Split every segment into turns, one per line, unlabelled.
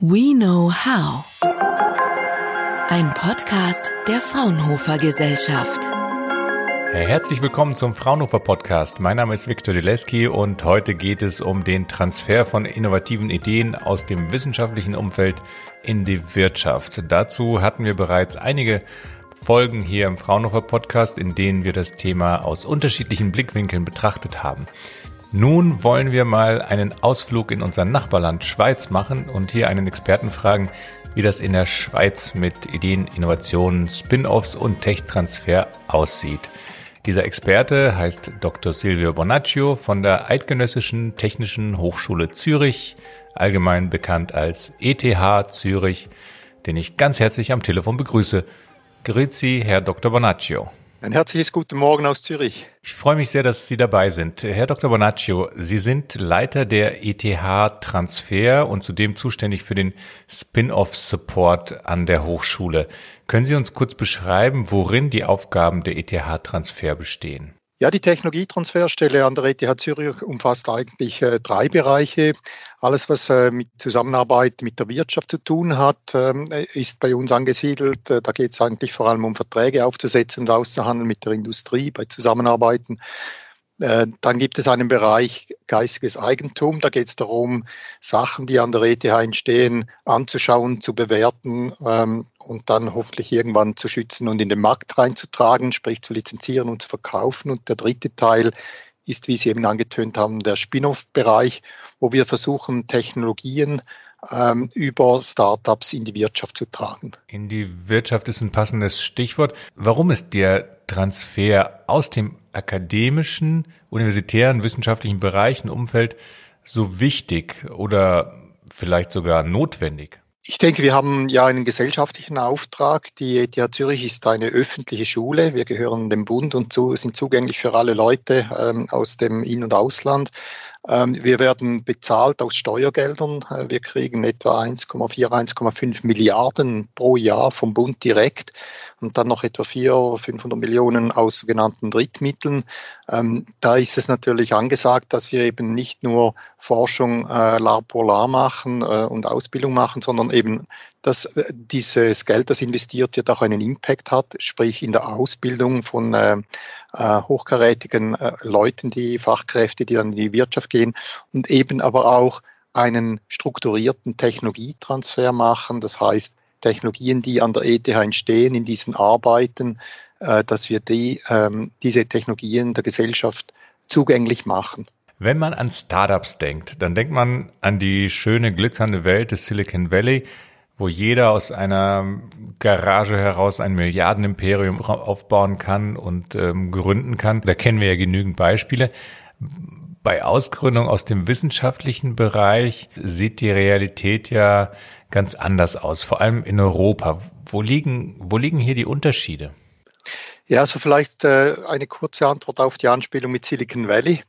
We Know How. Ein Podcast der Fraunhofer Gesellschaft.
Herzlich willkommen zum Fraunhofer Podcast. Mein Name ist Viktor Dileski und heute geht es um den Transfer von innovativen Ideen aus dem wissenschaftlichen Umfeld in die Wirtschaft. Dazu hatten wir bereits einige Folgen hier im Fraunhofer Podcast, in denen wir das Thema aus unterschiedlichen Blickwinkeln betrachtet haben. Nun wollen wir mal einen Ausflug in unser Nachbarland Schweiz machen und hier einen Experten fragen, wie das in der Schweiz mit Ideen, Innovationen, Spin-offs und Tech-Transfer aussieht. Dieser Experte heißt Dr. Silvio Bonaccio von der Eidgenössischen Technischen Hochschule Zürich, allgemein bekannt als ETH Zürich, den ich ganz herzlich am Telefon begrüße. Grüezi, Herr Dr. Bonaccio.
Ein herzliches Guten Morgen aus Zürich.
Ich freue mich sehr, dass Sie dabei sind. Herr Dr. Bonaccio, Sie sind Leiter der ETH Transfer und zudem zuständig für den Spin-off-Support an der Hochschule. Können Sie uns kurz beschreiben, worin die Aufgaben der ETH Transfer bestehen?
Ja, die Technologietransferstelle an der ETH Zürich umfasst eigentlich äh, drei Bereiche. Alles, was äh, mit Zusammenarbeit mit der Wirtschaft zu tun hat, äh, ist bei uns angesiedelt. Äh, da geht es eigentlich vor allem um Verträge aufzusetzen und auszuhandeln mit der Industrie bei Zusammenarbeiten. Äh, dann gibt es einen Bereich geistiges Eigentum. Da geht es darum, Sachen, die an der ETH entstehen, anzuschauen, zu bewerten ähm, und dann hoffentlich irgendwann zu schützen und in den Markt reinzutragen, sprich zu lizenzieren und zu verkaufen. Und der dritte Teil ist, wie Sie eben angetönt haben, der Spin-off-Bereich, wo wir versuchen, Technologien ähm, über Startups in die Wirtschaft zu tragen.
In die Wirtschaft ist ein passendes Stichwort. Warum ist der Transfer aus dem akademischen, universitären, wissenschaftlichen Bereich, Umfeld so wichtig oder vielleicht sogar notwendig?
Ich denke, wir haben ja einen gesellschaftlichen Auftrag. Die ETH Zürich ist eine öffentliche Schule. Wir gehören dem Bund und zu, sind zugänglich für alle Leute ähm, aus dem In- und Ausland. Ähm, wir werden bezahlt aus Steuergeldern. Äh, wir kriegen etwa 1,4, 1,5 Milliarden pro Jahr vom Bund direkt und dann noch etwa 400, 500 Millionen aus sogenannten Drittmitteln. Ähm, da ist es natürlich angesagt, dass wir eben nicht nur Forschung äh, lar pour lar machen äh, und Ausbildung machen, sondern eben, dass äh, dieses Geld, das investiert wird, auch einen Impact hat, sprich in der Ausbildung von äh, äh, hochkarätigen äh, Leuten, die Fachkräfte, die dann in die Wirtschaft gehen und eben aber auch einen strukturierten Technologietransfer machen. Das heißt, Technologien, die an der ETH entstehen, in diesen Arbeiten, äh, dass wir die, ähm, diese Technologien der Gesellschaft zugänglich machen.
Wenn man an Startups denkt, dann denkt man an die schöne, glitzernde Welt des Silicon Valley, wo jeder aus einer Garage heraus ein Milliardenimperium aufbauen kann und ähm, gründen kann. Da kennen wir ja genügend Beispiele. Bei Ausgründung aus dem wissenschaftlichen Bereich sieht die Realität ja ganz anders aus, vor allem in Europa. Wo liegen, wo liegen hier die Unterschiede?
Ja, also vielleicht äh, eine kurze Antwort auf die Anspielung mit Silicon Valley.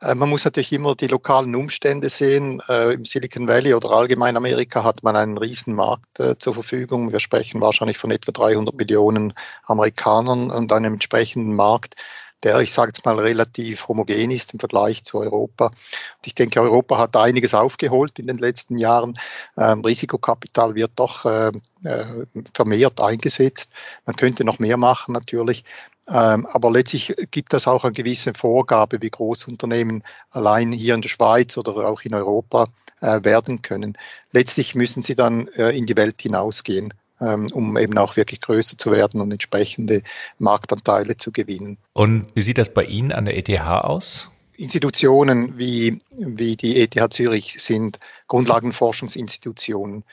Äh, man muss natürlich immer die lokalen Umstände sehen. Äh, Im Silicon Valley oder allgemein Amerika hat man einen riesen Markt äh, zur Verfügung. Wir sprechen wahrscheinlich von etwa 300 Millionen Amerikanern und einem entsprechenden Markt der, ich sage jetzt mal, relativ homogen ist im Vergleich zu Europa. Und ich denke, Europa hat einiges aufgeholt in den letzten Jahren. Ähm, Risikokapital wird doch äh, äh, vermehrt eingesetzt. Man könnte noch mehr machen natürlich. Ähm, aber letztlich gibt das auch eine gewisse Vorgabe, wie Großunternehmen allein hier in der Schweiz oder auch in Europa äh, werden können. Letztlich müssen sie dann äh, in die Welt hinausgehen. Ähm, um eben auch wirklich größer zu werden und entsprechende Marktanteile zu gewinnen.
Und wie sieht das bei Ihnen an der ETH aus?
Institutionen wie, wie die ETH Zürich sind Grundlagenforschungsinstitutionen.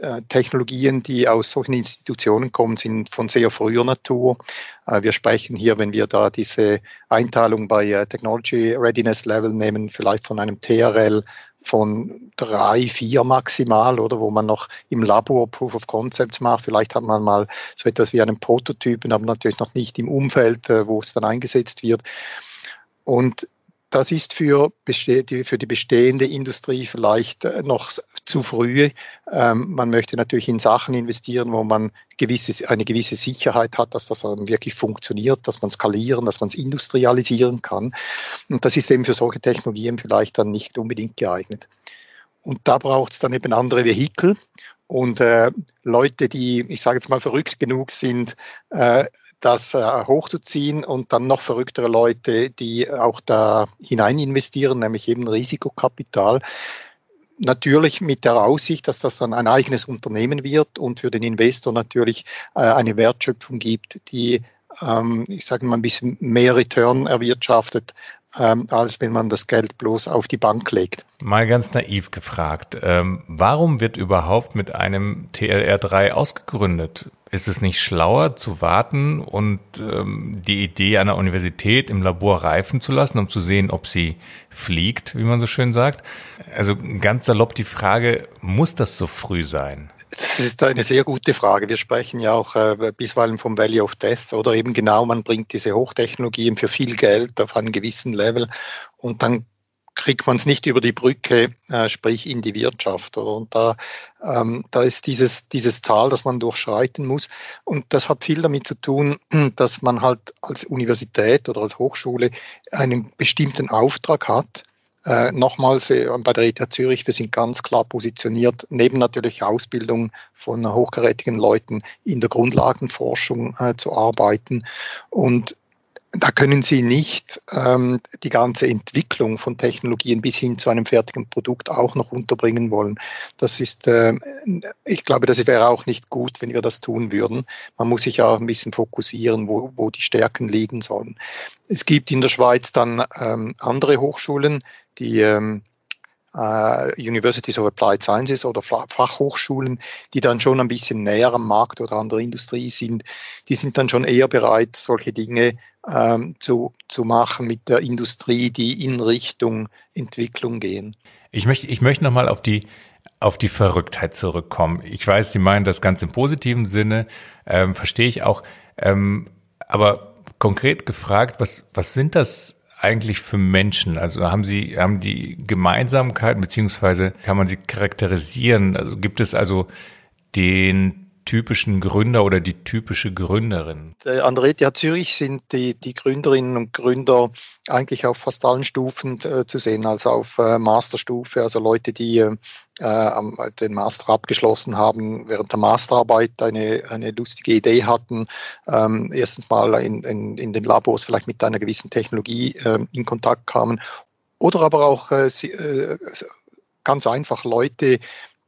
Äh, Technologien, die aus solchen Institutionen kommen, sind von sehr früher Natur. Äh, wir sprechen hier, wenn wir da diese Einteilung bei äh, Technology Readiness Level nehmen, vielleicht von einem TRL von drei, vier maximal, oder wo man noch im Labor Proof of Concepts macht. Vielleicht hat man mal so etwas wie einen Prototypen, aber natürlich noch nicht im Umfeld, wo es dann eingesetzt wird. Und das ist für, für die bestehende Industrie vielleicht noch zu früh. Ähm, man möchte natürlich in Sachen investieren, wo man gewisse, eine gewisse Sicherheit hat, dass das wirklich funktioniert, dass man skalieren, dass man es industrialisieren kann. Und das ist eben für solche Technologien vielleicht dann nicht unbedingt geeignet. Und da braucht es dann eben andere Vehikel und äh, Leute, die, ich sage jetzt mal, verrückt genug sind, äh, das äh, hochzuziehen und dann noch verrücktere Leute, die auch da hinein investieren, nämlich eben Risikokapital. Natürlich mit der Aussicht, dass das dann ein eigenes Unternehmen wird und für den Investor natürlich äh, eine Wertschöpfung gibt, die, ähm, ich sage mal, ein bisschen mehr Return erwirtschaftet, ähm, als wenn man das Geld bloß auf die Bank legt.
Mal ganz naiv gefragt, ähm, warum wird überhaupt mit einem TLR3 ausgegründet? Ist es nicht schlauer zu warten und ähm, die Idee einer Universität im Labor reifen zu lassen, um zu sehen, ob sie fliegt, wie man so schön sagt? Also ganz salopp die Frage, muss das so früh sein?
Das ist eine sehr gute Frage. Wir sprechen ja auch äh, bisweilen vom Value of Death oder eben genau, man bringt diese Hochtechnologien für viel Geld auf einen gewissen Level und dann kriegt man es nicht über die Brücke, äh, sprich in die Wirtschaft. Oder? Und da, ähm, da ist dieses, dieses Tal, das man durchschreiten muss. Und das hat viel damit zu tun, dass man halt als Universität oder als Hochschule einen bestimmten Auftrag hat. Äh, nochmals äh, bei der ETH Zürich, wir sind ganz klar positioniert, neben natürlich Ausbildung von hochkarätigen Leuten in der Grundlagenforschung äh, zu arbeiten. Und da können Sie nicht ähm, die ganze Entwicklung von Technologien bis hin zu einem fertigen Produkt auch noch unterbringen wollen. Das ist, äh, ich glaube, das wäre auch nicht gut, wenn wir das tun würden. Man muss sich ja ein bisschen fokussieren, wo, wo die Stärken liegen sollen. Es gibt in der Schweiz dann ähm, andere Hochschulen, die ähm, Uh, Universities of Applied Sciences oder Fachhochschulen, die dann schon ein bisschen näher am Markt oder an der Industrie sind, die sind dann schon eher bereit, solche Dinge ähm, zu, zu machen mit der Industrie, die in Richtung Entwicklung gehen.
Ich möchte, ich möchte nochmal auf die, auf die Verrücktheit zurückkommen. Ich weiß, Sie meinen das ganz im positiven Sinne, ähm, verstehe ich auch. Ähm, aber konkret gefragt, was, was sind das eigentlich für Menschen? Also haben Sie, haben die Gemeinsamkeiten, beziehungsweise kann man sie charakterisieren? Also gibt es also den typischen Gründer oder die typische Gründerin?
An der ETH Zürich sind die, die Gründerinnen und Gründer eigentlich auf fast allen Stufen äh, zu sehen, also auf äh, Masterstufe, also Leute, die äh, den Master abgeschlossen haben, während der Masterarbeit eine, eine lustige Idee hatten, ähm, erstens mal in, in, in den Labors vielleicht mit einer gewissen Technologie äh, in Kontakt kamen. Oder aber auch äh, äh, ganz einfach Leute,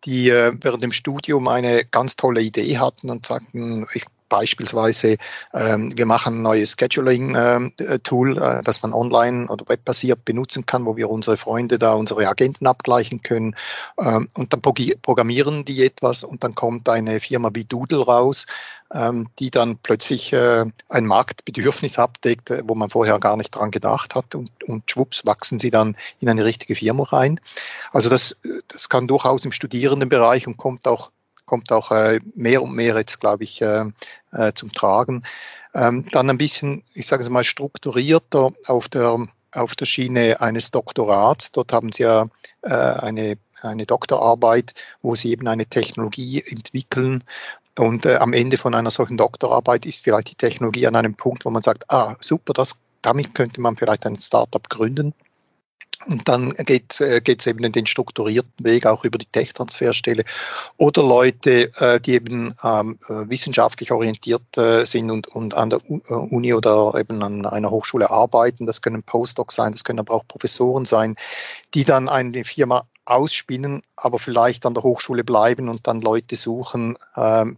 die äh, während dem Studium eine ganz tolle Idee hatten und sagten, ich beispielsweise, ähm, wir machen ein neues Scheduling-Tool, ähm, äh, das man online oder webbasiert benutzen kann, wo wir unsere Freunde da, unsere Agenten abgleichen können. Ähm, und dann programmieren die etwas und dann kommt eine Firma wie Doodle raus, ähm, die dann plötzlich äh, ein Marktbedürfnis abdeckt, äh, wo man vorher gar nicht dran gedacht hat und, und schwupps wachsen sie dann in eine richtige Firma rein. Also das, das kann durchaus im Studierendenbereich und kommt auch kommt auch äh, mehr und mehr jetzt, glaube ich, äh, äh, zum Tragen. Ähm, dann ein bisschen, ich sage es mal, strukturierter auf der, auf der Schiene eines Doktorats. Dort haben Sie ja äh, eine, eine Doktorarbeit, wo Sie eben eine Technologie entwickeln. Und äh, am Ende von einer solchen Doktorarbeit ist vielleicht die Technologie an einem Punkt, wo man sagt, ah, super, das, damit könnte man vielleicht ein Startup gründen. Und dann geht es äh, eben in den strukturierten Weg auch über die Tech-Transferstelle oder Leute, äh, die eben ähm, äh, wissenschaftlich orientiert sind und, und an der Uni oder eben an einer Hochschule arbeiten. Das können Postdocs sein, das können aber auch Professoren sein, die dann eine Firma ausspinnen, aber vielleicht an der Hochschule bleiben und dann Leute suchen, ähm,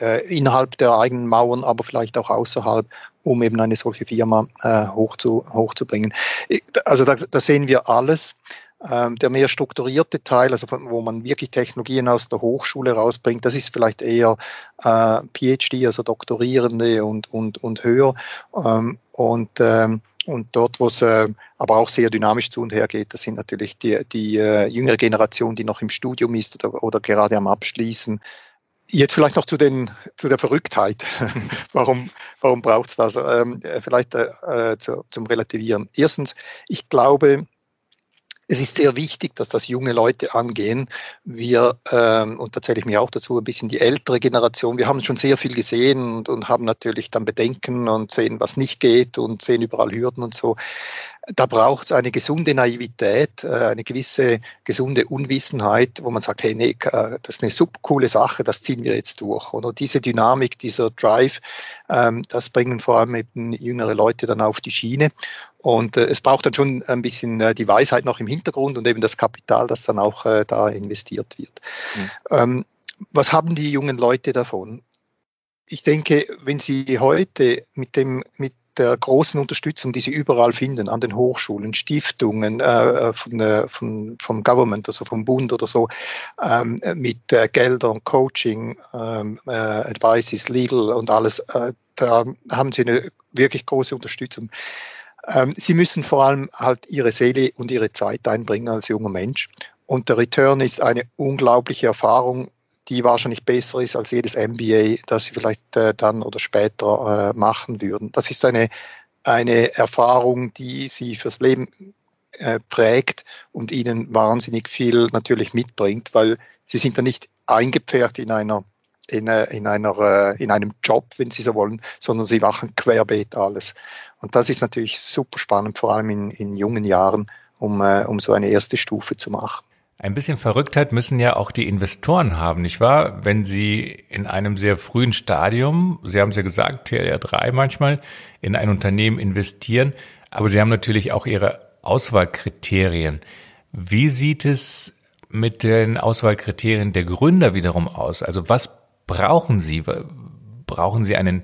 äh, innerhalb der eigenen Mauern, aber vielleicht auch außerhalb, um eben eine solche Firma äh, hoch zu, hochzubringen. Also da, da sehen wir alles. Ähm, der mehr strukturierte Teil, also von, wo man wirklich Technologien aus der Hochschule rausbringt, das ist vielleicht eher äh, PhD, also Doktorierende und, und, und höher. Ähm, und, ähm, und dort, wo es äh, aber auch sehr dynamisch zu und her geht, das sind natürlich die, die äh, jüngere Generation, die noch im Studium ist oder, oder gerade am Abschließen. Jetzt vielleicht noch zu, den, zu der Verrücktheit. warum warum braucht es das? Ähm, vielleicht äh, zu, zum Relativieren. Erstens, ich glaube, es ist sehr wichtig, dass das junge Leute angehen. Wir, ähm, und da zähle ich mich auch dazu, ein bisschen die ältere Generation, wir haben schon sehr viel gesehen und, und haben natürlich dann Bedenken und sehen, was nicht geht und sehen überall Hürden und so. Da braucht es eine gesunde Naivität, äh, eine gewisse gesunde Unwissenheit, wo man sagt, hey, nee, äh, das ist eine super coole Sache, das ziehen wir jetzt durch. Oder diese Dynamik, dieser Drive, ähm, das bringen vor allem eben jüngere Leute dann auf die Schiene. Und äh, es braucht dann schon ein bisschen die Weisheit noch im Hintergrund und eben das Kapital, das dann auch da investiert wird. Mhm. Ähm, was haben die jungen Leute davon? Ich denke, wenn sie heute mit dem, mit der großen Unterstützung, die sie überall finden, an den Hochschulen, Stiftungen äh, von, äh, von, vom Government, also vom Bund oder so, ähm, mit äh, Geldern, Coaching, ähm, äh, Advices, Legal und alles, äh, da haben sie eine wirklich große Unterstützung. Ähm, sie müssen vor allem halt ihre Seele und ihre Zeit einbringen als junger Mensch. Und der Return ist eine unglaubliche Erfahrung, die wahrscheinlich besser ist als jedes MBA, das sie vielleicht äh, dann oder später äh, machen würden. Das ist eine, eine Erfahrung, die sie fürs Leben äh, prägt und ihnen wahnsinnig viel natürlich mitbringt, weil sie sind dann nicht eingepfercht in einer in, äh, in, einer, äh, in einem Job, wenn Sie so wollen, sondern sie machen querbeet alles. Und das ist natürlich super spannend, vor allem in, in jungen Jahren, um, äh, um so eine erste Stufe zu machen.
Ein bisschen Verrücktheit müssen ja auch die Investoren haben, nicht wahr? Wenn sie in einem sehr frühen Stadium, Sie haben es ja gesagt, TLR3 manchmal, in ein Unternehmen investieren, aber sie haben natürlich auch ihre Auswahlkriterien. Wie sieht es mit den Auswahlkriterien der Gründer wiederum aus? Also was brauchen sie? Brauchen sie einen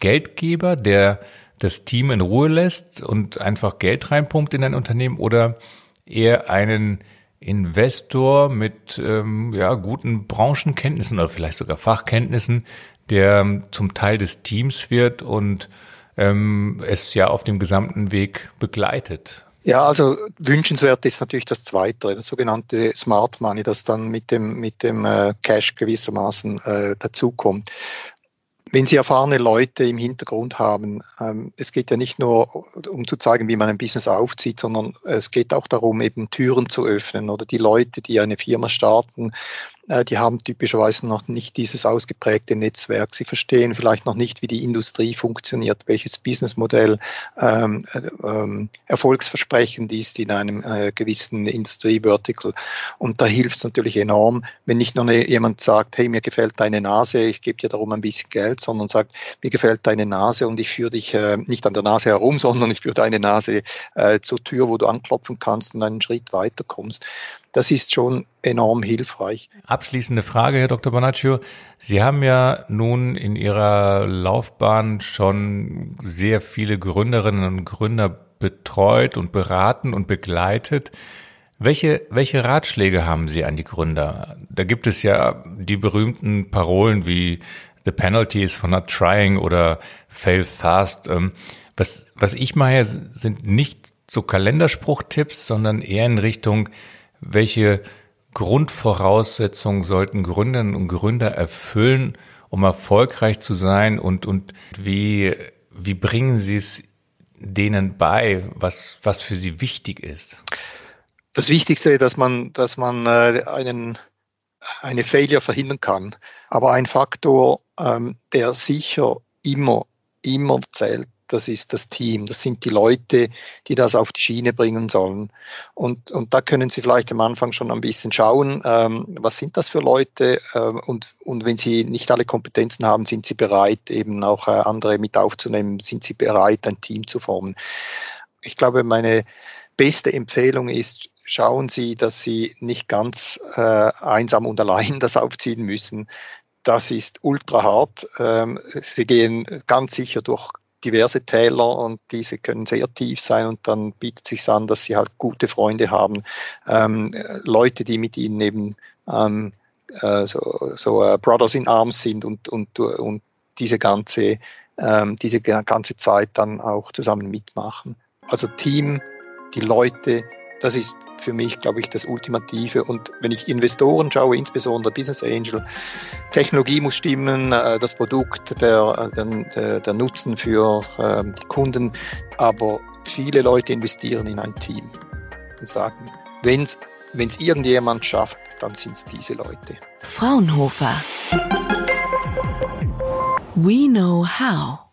Geldgeber, der das Team in Ruhe lässt und einfach Geld reinpumpt in ein Unternehmen oder eher einen Investor mit ähm, ja, guten Branchenkenntnissen oder vielleicht sogar Fachkenntnissen, der ähm, zum Teil des Teams wird und ähm, es ja auf dem gesamten Weg begleitet.
Ja, also wünschenswert ist natürlich das Zweite, das sogenannte Smart Money, das dann mit dem, mit dem äh, Cash gewissermaßen äh, dazukommt wenn Sie erfahrene Leute im Hintergrund haben, ähm, es geht ja nicht nur um zu zeigen, wie man ein Business aufzieht, sondern es geht auch darum, eben Türen zu öffnen oder die Leute, die eine Firma starten, die haben typischerweise noch nicht dieses ausgeprägte Netzwerk. Sie verstehen vielleicht noch nicht, wie die Industrie funktioniert, welches Businessmodell ähm, äh, ähm, erfolgsversprechend ist in einem äh, gewissen Industrie-Vertical. Und da hilft es natürlich enorm, wenn nicht nur jemand sagt, hey, mir gefällt deine Nase, ich gebe dir darum ein bisschen Geld, sondern sagt, mir gefällt deine Nase und ich führe dich äh, nicht an der Nase herum, sondern ich führe deine Nase äh, zur Tür, wo du anklopfen kannst und einen Schritt weiter kommst das ist schon enorm hilfreich.
Abschließende Frage, Herr Dr. Bonaccio. Sie haben ja nun in Ihrer Laufbahn schon sehr viele Gründerinnen und Gründer betreut und beraten und begleitet. Welche, welche Ratschläge haben Sie an die Gründer? Da gibt es ja die berühmten Parolen wie The penalty is for not trying oder fail fast. Ähm, was, was ich mache, sind nicht so Kalenderspruchtipps, sondern eher in Richtung, welche Grundvoraussetzungen sollten Gründerinnen und Gründer erfüllen, um erfolgreich zu sein und, und wie, wie bringen Sie es denen bei, was, was für sie wichtig ist?
Das Wichtigste, dass man, dass man äh, einen, eine Failure verhindern kann. Aber ein Faktor, ähm, der sicher immer, immer zählt, das ist das Team, das sind die Leute, die das auf die Schiene bringen sollen. Und, und da können Sie vielleicht am Anfang schon ein bisschen schauen, ähm, was sind das für Leute ähm, und, und wenn Sie nicht alle Kompetenzen haben, sind Sie bereit, eben auch äh, andere mit aufzunehmen, sind Sie bereit, ein Team zu formen. Ich glaube, meine beste Empfehlung ist, schauen Sie, dass Sie nicht ganz äh, einsam und allein das aufziehen müssen. Das ist ultra hart. Ähm, Sie gehen ganz sicher durch diverse Täler und diese können sehr tief sein und dann bietet sich an, dass sie halt gute Freunde haben, ähm, Leute, die mit ihnen eben ähm, äh, so, so uh, Brothers in Arms sind und, und, und diese ganze ähm, diese ganze Zeit dann auch zusammen mitmachen. Also Team, die Leute, das ist für mich, glaube ich, das Ultimative. Und wenn ich Investoren schaue, insbesondere Business Angel, Technologie muss stimmen, äh, das Produkt, der, der, der Nutzen für ähm, die Kunden, aber viele Leute investieren in ein Team und sagen, wenn es irgendjemand schafft, dann sind es diese Leute.
Fraunhofer. We know how.